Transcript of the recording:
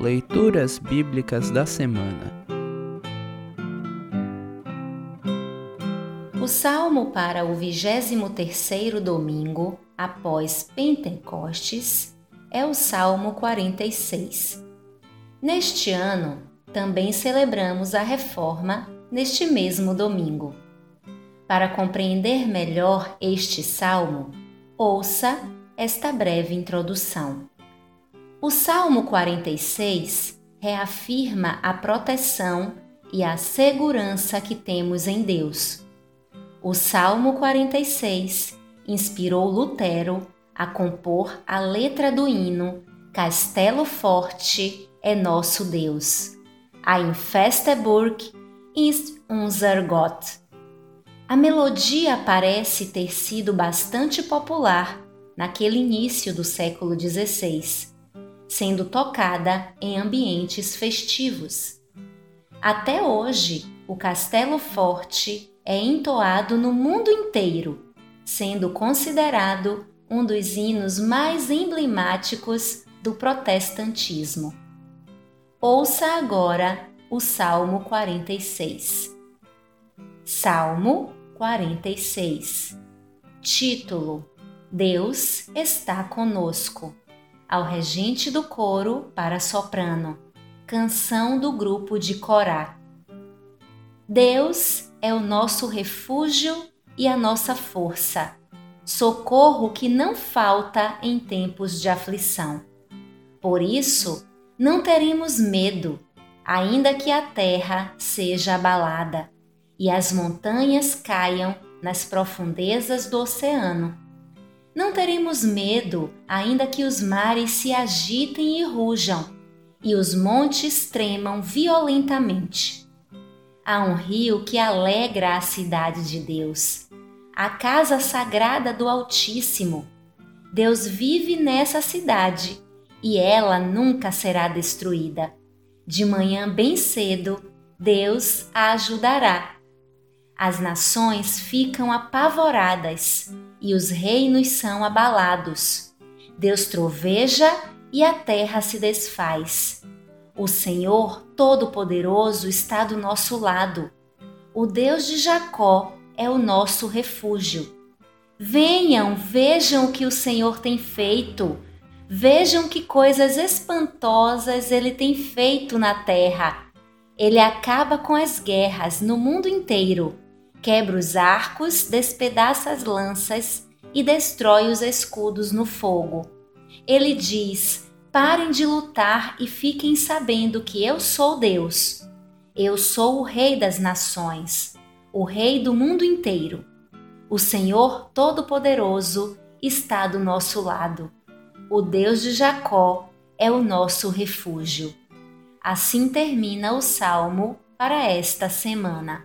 Leituras Bíblicas da Semana O salmo para o 23º domingo após Pentecostes é o Salmo 46. Neste ano, também celebramos a reforma neste mesmo domingo. Para compreender melhor este salmo, ouça esta breve introdução. O Salmo 46 reafirma a proteção e a segurança que temos em Deus. O Salmo 46 inspirou Lutero a compor a letra do hino Castelo Forte é Nosso Deus. Ein Festeburg ist unser Gott. A melodia parece ter sido bastante popular naquele início do século XVI, sendo tocada em ambientes festivos. Até hoje, o Castelo Forte é entoado no mundo inteiro, sendo considerado um dos hinos mais emblemáticos do protestantismo. Ouça agora o Salmo 46. Salmo 46 Título: Deus está conosco. Ao regente do coro para soprano. Canção do grupo de Corá. Deus é o nosso refúgio e a nossa força, socorro que não falta em tempos de aflição. Por isso, não teremos medo, ainda que a terra seja abalada e as montanhas caiam nas profundezas do oceano. Não teremos medo, ainda que os mares se agitem e rujam e os montes tremam violentamente. Há um rio que alegra a cidade de Deus, a casa sagrada do Altíssimo. Deus vive nessa cidade e ela nunca será destruída. De manhã bem cedo, Deus a ajudará. As nações ficam apavoradas e os reinos são abalados. Deus troveja e a terra se desfaz. O Senhor Todo-Poderoso está do nosso lado. O Deus de Jacó é o nosso refúgio. Venham, vejam o que o Senhor tem feito Vejam que coisas espantosas ele tem feito na terra. Ele acaba com as guerras no mundo inteiro, quebra os arcos, despedaça as lanças e destrói os escudos no fogo. Ele diz: Parem de lutar e fiquem sabendo que eu sou Deus. Eu sou o Rei das nações, o Rei do mundo inteiro. O Senhor Todo-Poderoso está do nosso lado o Deus de Jacó é o nosso refúgio. Assim termina o salmo para esta semana.